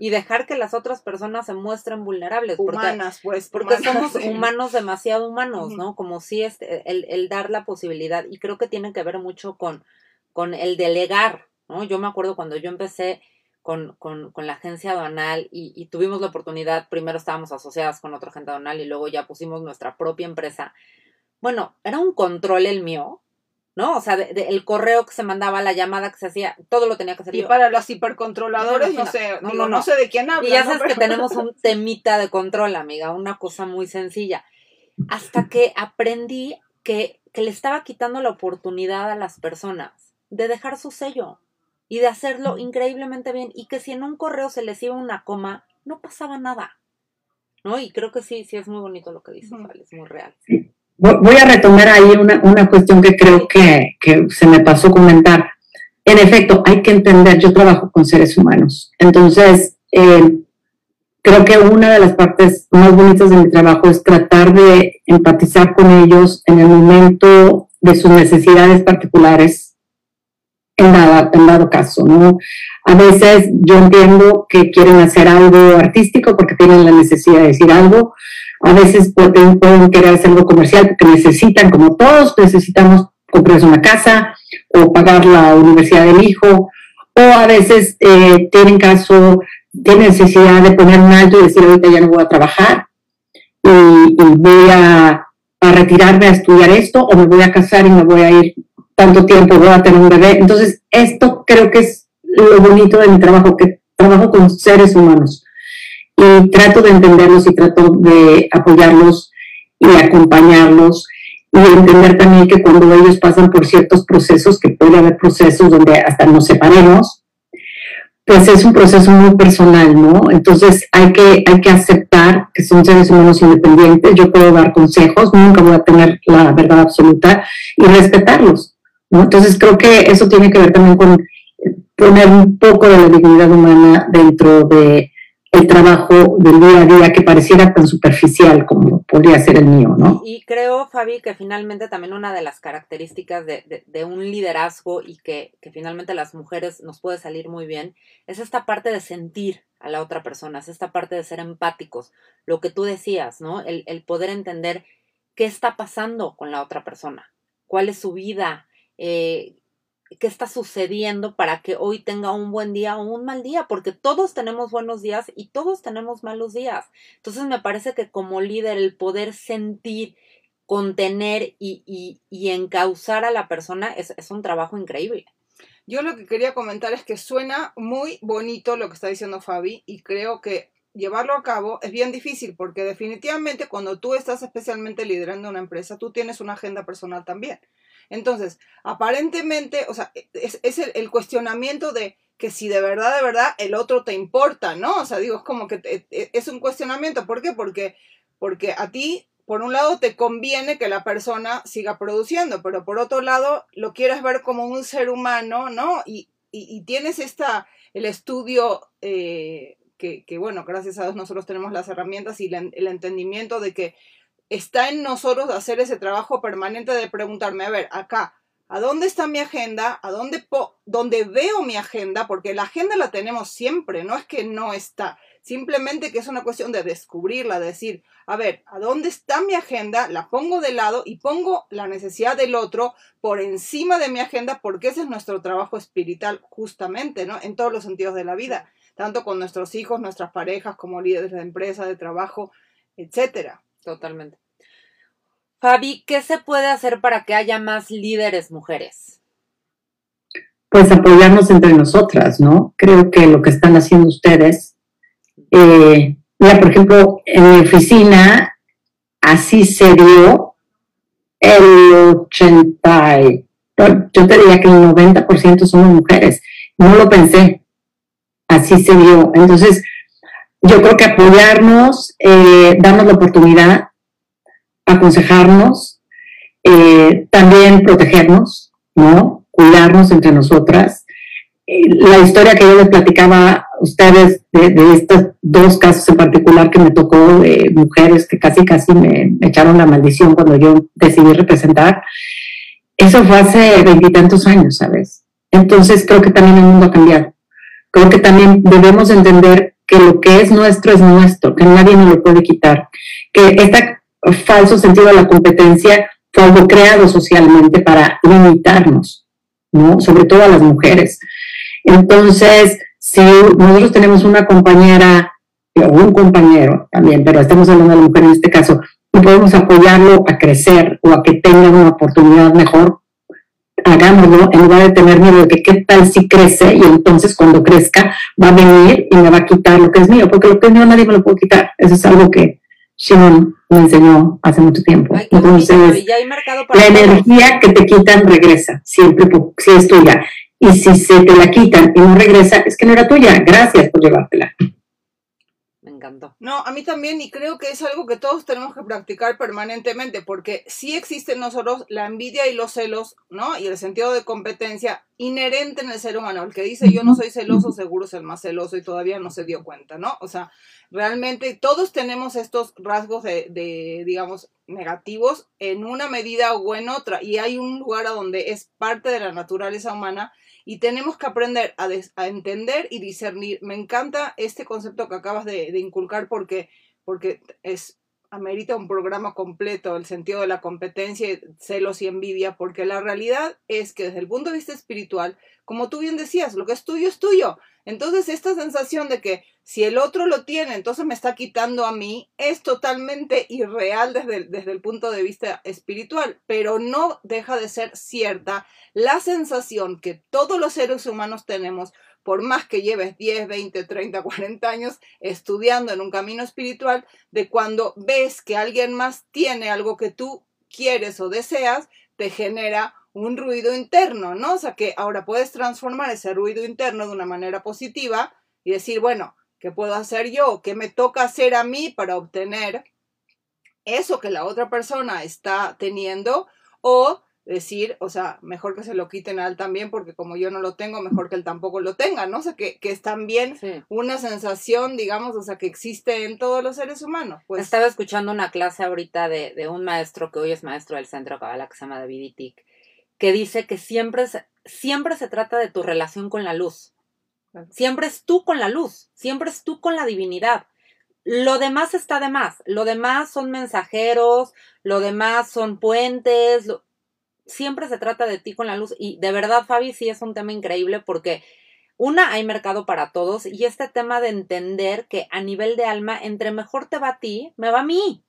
Y dejar que las otras personas se muestren vulnerables. Humanas, porque, pues. Porque humanas, somos sí. humanos demasiado humanos, ¿no? Como si este, el, el, dar la posibilidad. Y creo que tiene que ver mucho con, con el delegar, ¿no? Yo me acuerdo cuando yo empecé con, con, con la agencia aduanal y, y, tuvimos la oportunidad, primero estábamos asociadas con otra agencia aduanal y luego ya pusimos nuestra propia empresa. Bueno, era un control el mío, ¿no? O sea, de, de, el correo que se mandaba, la llamada que se hacía, todo lo tenía que hacer y yo. Para los hipercontroladores, no, no sé, no, no, no, sé de quién habla. Y ya sabes que tenemos un temita de control, amiga, una cosa muy sencilla. Hasta que aprendí que, que le estaba quitando la oportunidad a las personas de dejar su sello y de hacerlo increíblemente bien y que si en un correo se les iba una coma, no pasaba nada. ¿No? Y creo que sí, sí es muy bonito lo que dice, uh -huh. es muy real. Voy a retomar ahí una, una cuestión que creo que, que, se me pasó comentar. En efecto, hay que entender, yo trabajo con seres humanos, entonces eh, creo que una de las partes más bonitas de mi trabajo es tratar de empatizar con ellos en el momento de sus necesidades particulares en dado, en dado caso, ¿no? A veces yo entiendo que quieren hacer algo artístico porque tienen la necesidad de decir algo, a veces pueden, querer hacer algo comercial porque necesitan, como todos necesitamos comprarse una casa o pagar la universidad del hijo, o a veces eh, tienen caso, tienen necesidad de poner un alto y decir ahorita ya no voy a trabajar y, y voy a retirarme a estudiar esto o me voy a casar y me voy a ir tanto tiempo, voy a tener un bebé. Entonces, esto creo que es lo bonito de mi trabajo, que trabajo con seres humanos y trato de entenderlos y trato de apoyarlos y acompañarlos y entender también que cuando ellos pasan por ciertos procesos, que puede haber procesos donde hasta nos separemos, pues es un proceso muy personal, ¿no? Entonces hay que, hay que aceptar que son seres humanos independientes, yo puedo dar consejos, nunca voy a tener la verdad absoluta y respetarlos, ¿no? Entonces creo que eso tiene que ver también con poner un poco de la dignidad humana dentro de el trabajo del día a día que pareciera tan superficial como podría ser el mío, ¿no? Y creo, Fabi, que finalmente también una de las características de, de, un liderazgo y que, que, finalmente las mujeres nos puede salir muy bien es esta parte de sentir a la otra persona, es esta parte de ser empáticos, lo que tú decías, ¿no? El, el poder entender qué está pasando con la otra persona, cuál es su vida, eh, qué está sucediendo para que hoy tenga un buen día o un mal día, porque todos tenemos buenos días y todos tenemos malos días. Entonces me parece que como líder el poder sentir, contener y, y, y encauzar a la persona es, es un trabajo increíble. Yo lo que quería comentar es que suena muy bonito lo que está diciendo Fabi y creo que llevarlo a cabo es bien difícil porque definitivamente cuando tú estás especialmente liderando una empresa, tú tienes una agenda personal también. Entonces, aparentemente, o sea, es, es el, cuestionamiento de que si de verdad, de verdad, el otro te importa, ¿no? O sea, digo, es como que te- e- es un cuestionamiento. ¿Por qué? Porque, porque a ti, por un lado, te conviene que la persona siga produciendo, pero por otro lado, lo quieres ver como un ser humano, ¿no? Y, y, y tienes esta, el estudio eh, que, que, bueno, gracias a Dios nosotros tenemos las herramientas y la- el entendimiento de que está en nosotros hacer ese trabajo permanente de preguntarme, a ver, acá, ¿a dónde está mi agenda? ¿A dónde, po- veo mi agenda? Porque la agenda la tenemos siempre, no es que no está, simplemente que es una cuestión de descubrirla, de decir, a ver, ¿a dónde está mi agenda? La pongo de lado y pongo la necesidad del otro por encima de mi agenda porque ese es nuestro trabajo espiritual justamente, ¿no? En todos los sentidos de la vida, tanto con nuestros hijos, nuestras parejas, como líderes de empresa, de trabajo, etcétera. Totalmente. Fabi, ¿qué se puede hacer para que haya más líderes mujeres? pues apoyarnos entre nosotras, ¿no? Creo que lo que están haciendo ustedes, eh, mira, por ejemplo, en mi oficina, así se dio el 80, y- no, yo te diría que el 90% somos mujeres. No lo pensé, así se dio. Entonces, yo creo que apoyarnos, eh, darnos la oportunidad, aconsejarnos, eh, también protegernos, ¿no? Cuidarnos entre nosotras. Eh, la historia que yo les platicaba a ustedes de, estos dos casos en particular que me tocó de mujeres que casi casi me, me echaron la maldición cuando yo decidí representar, eso fue hace veintitantos años, ¿sabes? Entonces creo que también el mundo ha cambiado. Creo que también debemos entender que lo que es nuestro es nuestro, que nadie nos lo puede quitar, que este falso sentido de la competencia fue algo creado socialmente para limitarnos, ¿no? Sobre todo a las mujeres. Entonces, si nosotros tenemos una compañera o un compañero también, pero estamos hablando de la mujer en este caso, y podemos apoyarlo a crecer o a que tenga una oportunidad mejor, hagámoslo en lugar de tener miedo de que qué tal si crece y entonces cuando crezca va a venir y me va a quitar lo que es mío, porque lo que es mío nadie me lo puede quitar. Eso es algo que Shimon me enseñó hace mucho tiempo. Ay, Entonces, Fabi, ya hay mercado para la todos. energía que te quitan regresa, siempre si es tuya. Y si se te la quitan y no regresa, es que no era tuya. Gracias por llevártela. Encantó. No, a mí también, y creo que es algo que todos tenemos que practicar permanentemente, porque sí existe en nosotros la envidia y los celos, ¿no? Y el sentido de competencia inherente en el ser humano. El que dice yo no soy celoso, seguro es el más celoso y todavía no se dio cuenta, ¿no? O sea, realmente todos tenemos estos rasgos de, de, digamos, negativos en una medida o en otra, y hay un lugar a donde es parte de la naturaleza humana y tenemos que aprender a, des- entender y discernir. Me encanta este concepto que acabas de, de inculcar porque, porque es amerita un programa completo, el sentido de la competencia, celos y envidia, porque la realidad es que desde el punto de vista espiritual, como tú bien decías, lo que es tuyo es tuyo. Entonces, esta sensación de que si el otro lo tiene, entonces me está quitando a mí, es totalmente irreal desde el, desde el punto de vista espiritual, pero no deja de ser cierta la sensación que todos los seres humanos tenemos, por más que lleves 10, 20, 30, 40 años estudiando en un camino espiritual, de cuando ves que alguien más tiene algo que tú quieres o deseas, te genera un ruido interno, ¿no? O sea que ahora puedes transformar ese ruido interno de una manera positiva y decir, bueno, ¿qué puedo hacer yo? ¿Qué me toca hacer a mí para obtener eso que la otra persona está teniendo? O decir, o sea, mejor que se lo quiten a él también, porque como yo no lo tengo, mejor que él tampoco lo tenga, ¿no? O sea, que, que es también Sí. una sensación, digamos, o sea, que existe en todos los seres humanos. Pues Estaba escuchando una clase ahorita de, de un maestro que hoy es maestro del centro Kabbalah que se llama David Itik, que dice que siempre se, siempre se trata de tu relación con la luz. Siempre es tú con la luz, siempre es tú con la divinidad. Lo demás está de más, lo demás son mensajeros, lo demás son puentes, lo- siempre se trata de ti con la luz y de verdad Fabi sí es un tema increíble porque una hay mercado para todos y este tema de entender que a nivel de alma entre mejor te va a ti, me va a mí.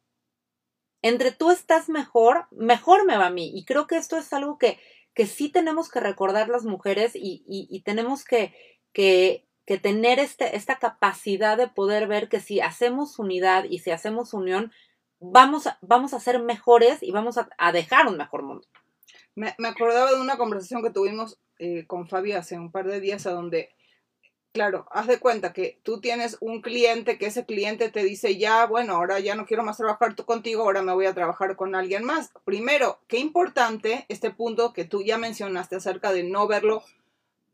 Entre tú estás mejor, mejor me va a mí y creo que esto es algo que, que sí tenemos que recordar las mujeres y, y- tenemos que, que, tener este, esta capacidad de poder ver que si hacemos unidad y si hacemos unión, vamos, vamos a ser mejores y vamos a, dejar un mejor mundo. Me, me acordaba de una conversación que tuvimos eh, con Fabi hace un par de días a donde claro, haz de cuenta que tú tienes un cliente que ese cliente te dice ya, bueno, ahora ya no quiero más trabajar tú contigo, ahora me voy a trabajar con alguien más. Primero, qué importante este punto que tú ya mencionaste acerca de no verlo,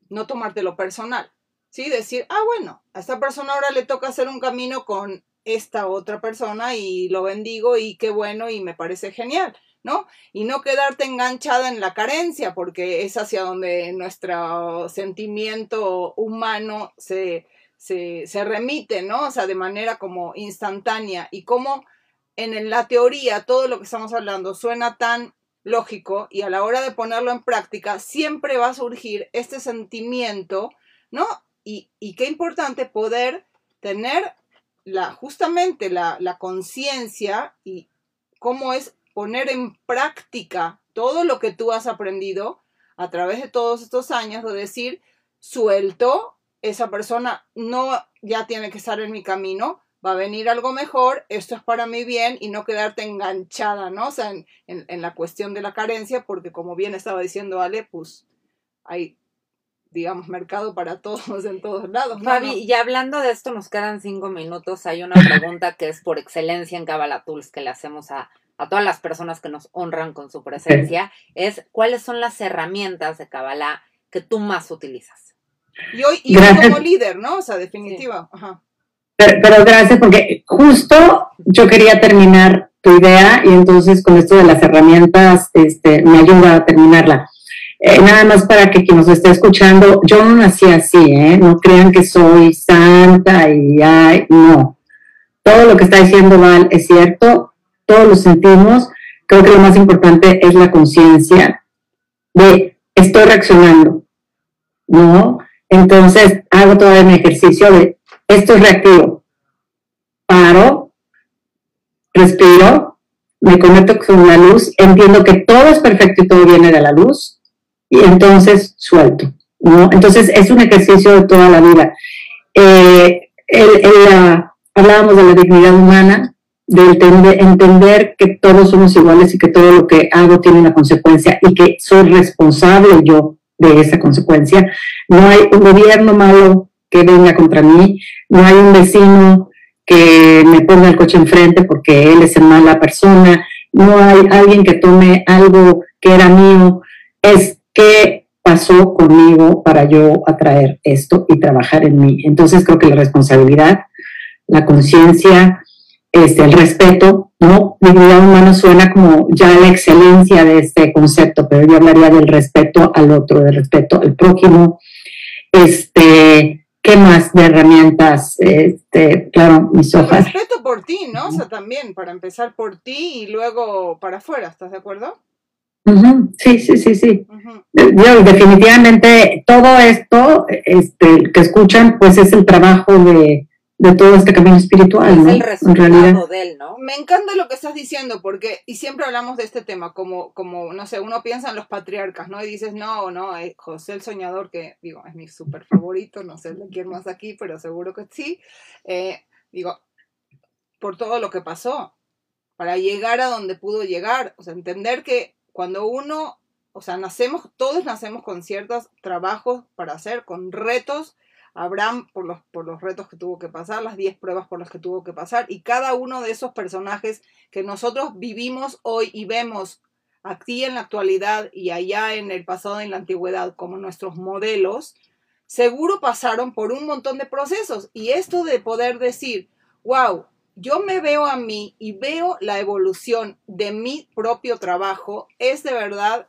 no tomártelo personal. Sí, decir, ah, bueno, a esta persona ahora le toca hacer un camino con esta otra persona y lo bendigo y qué bueno y me parece genial. ¿No? Y no quedarte enganchada en la carencia, porque es hacia donde nuestro sentimiento humano se, se, se remite, ¿no? O sea, de manera como instantánea. Y como en la teoría todo lo que estamos hablando suena tan lógico y a la hora de ponerlo en práctica siempre va a surgir este sentimiento, ¿no? Y, qué importante poder tener justamente la conciencia y cómo es poner en práctica todo lo que tú has aprendido a través de todos estos años, de decir, suelto, esa persona no ya tiene que estar en mi camino, va a venir algo mejor, esto es para mi bien y no quedarte enganchada, ¿no? O sea, en, en la cuestión de la carencia, porque como bien estaba diciendo Ale, pues hay digamos, mercado para todos en todos lados. Fabi, y hablando de esto, nos quedan cinco minutos. Hay una pregunta que es por excelencia en Kabbalah Tools que le hacemos a, a todas las personas que nos honran con su presencia, es cuáles son las herramientas de Kabbalah que tú más utilizas. Y hoy, y hoy como líder, ¿no? O sea, definitiva. Ajá. Pero, pero, gracias, porque justo yo quería terminar tu idea y entonces con esto de las herramientas este, me ayuda a terminarla. Eh, nada más para que quien nos esté escuchando, yo no nací así, ¿eh? No crean que soy santa y ay, no. Todo lo que está diciendo Val es cierto, todos lo sentimos, creo que lo más importante es la conciencia de estoy reaccionando, ¿no? Entonces hago todo mi ejercicio de esto es reactivo, paro, respiro, me conecto con la luz, entiendo que todo es perfecto y todo viene de la luz, y entonces suelto, ¿no? Entonces es un ejercicio de toda la vida. Eh, hablábamos de la dignidad humana, de entender, que todos somos iguales y que todo lo que hago tiene una consecuencia y que soy responsable yo de esa consecuencia. No hay un gobierno malo que venga contra mí, no hay un vecino que me ponga el coche enfrente porque él es una mala persona, no hay alguien que tome algo que era mío, es qué pasó conmigo para yo atraer esto y trabajar en mí. Entonces creo que la responsabilidad, la conciencia, este, el respeto, ¿no? Dignidad humana suena como ya la excelencia de este concepto, pero yo hablaría del respeto al otro, del respeto al prójimo. Este, ¿qué más de herramientas? Este, claro, mis hojas. El respeto por ti, ¿no? O sea, también, para empezar por ti y luego para afuera, ¿estás de acuerdo? Sí, sí, sí, sí. Yo, definitivamente todo esto este, que escuchan, pues es el trabajo de, de todo este camino espiritual, ¿no? el resultado de él, ¿no? Me encanta lo que estás diciendo, porque, y siempre hablamos de este tema, como, como, no sé, uno piensa en los patriarcas, ¿no? Y dices, no, no, eh, José el Soñador, que, digo, es mi súper favorito, no sé de quién más aquí, pero seguro que sí. Eh, digo, por todo lo que pasó, para llegar a donde pudo llegar, o sea, entender que cuando uno, o sea, nacemos, todos nacemos con ciertos trabajos para hacer, con retos, Abraham por los, por los retos que tuvo que pasar, las 10 pruebas por las que tuvo que pasar, y cada uno de esos personajes que nosotros vivimos hoy y vemos aquí en la actualidad y allá en el pasado, en la antigüedad, como nuestros modelos, seguro pasaron por un montón de procesos. Y esto de poder decir, wow, yo me veo a mí y veo la evolución de mi propio trabajo, es de verdad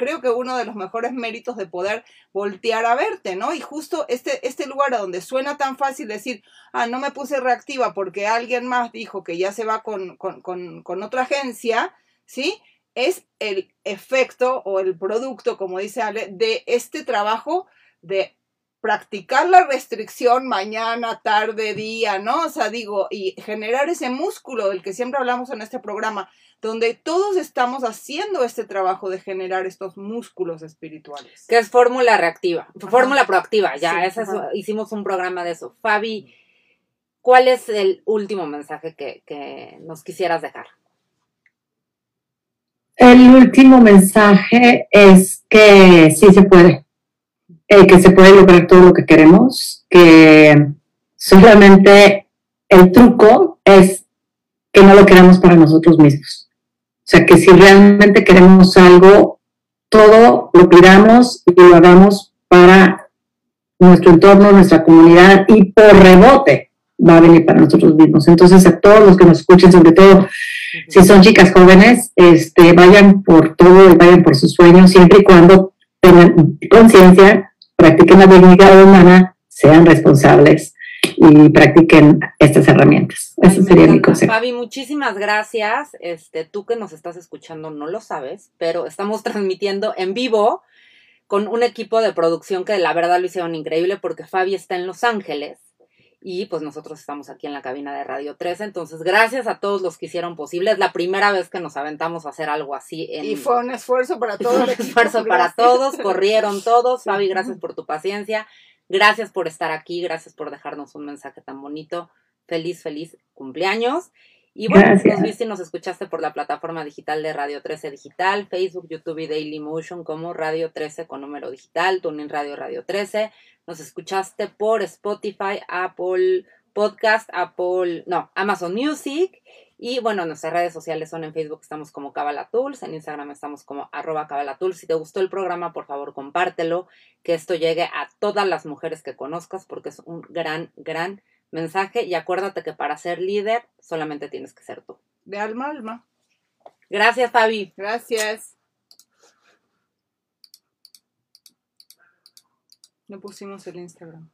creo que uno de los mejores méritos de poder voltear a verte, ¿no? Y justo este, este lugar a donde suena tan fácil decir, ah, no me puse reactiva porque alguien más dijo que ya se va con, con, con, con otra agencia, ¿sí? Es el efecto o el producto, como dice Ale, de este trabajo de practicar la restricción mañana, tarde, día, ¿no? O sea, digo, y generar ese músculo del que siempre hablamos en este programa, donde todos estamos haciendo este trabajo de generar estos músculos espirituales. Que es fórmula reactiva, fórmula proactiva, ya, hicimos un programa de eso. Fabi, ¿cuál es el último mensaje que, nos quisieras dejar? El último mensaje es que sí se puede, eh, que se puede lograr todo lo que queremos, que solamente el truco es que no lo queramos para nosotros mismos. O sea, que si realmente queremos algo, todo lo pidamos y lo hagamos para nuestro entorno, nuestra comunidad y por rebote va a venir para nosotros mismos. Entonces, a todos los que nos escuchen, sobre todo si son chicas jóvenes, este, vayan por todo y vayan por sus sueños, siempre y cuando tengan conciencia, practiquen la dignidad humana, sean responsables y practiquen estas herramientas. Ese sería mi consejo. Fabi, muchísimas gracias. Este, tú que nos estás escuchando no lo sabes, pero estamos *laughs* transmitiendo en vivo con un equipo de producción que la verdad lo hicieron increíble porque Fabi está en Los Ángeles y pues nosotros estamos aquí en la cabina de Radio 13. Entonces, gracias a todos los que hicieron posible. Es la primera vez que nos aventamos a hacer algo así. En... Y fue un esfuerzo para Fue todos. *laughs* un esfuerzo para todos, corrieron *laughs* todos. Fabi, gracias por tu paciencia. Gracias por estar aquí, gracias por dejarnos un mensaje tan bonito. Feliz, feliz cumpleaños. Y bueno, Gracias. nos viste y nos escuchaste por la plataforma digital de Radio 13 Digital, Facebook, YouTube y Daily Motion como Radio 13 con número digital, Tuning Radio Radio 13. Nos escuchaste por Spotify, Apple Podcast, Apple, no, Amazon Music. Y bueno, nuestras redes sociales son en Facebook, estamos como Cabala Tools, en Instagram estamos como arroba Cabala Tools. Si te gustó el programa, por favor, compártelo, que esto llegue a todas las mujeres que conozcas, porque es un gran, gran mensaje. Y acuérdate que para ser líder solamente tienes que ser tú. De alma a alma. Gracias, Fabi. Gracias. No pusimos el Instagram.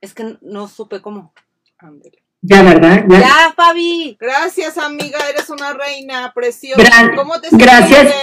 Es que no supe cómo. Ándele. Ya, ¿verdad? Ya. ¡Ya, Fabi! Gracias, amiga. Eres una reina preciosa. Gran- ¿Cómo te gracias?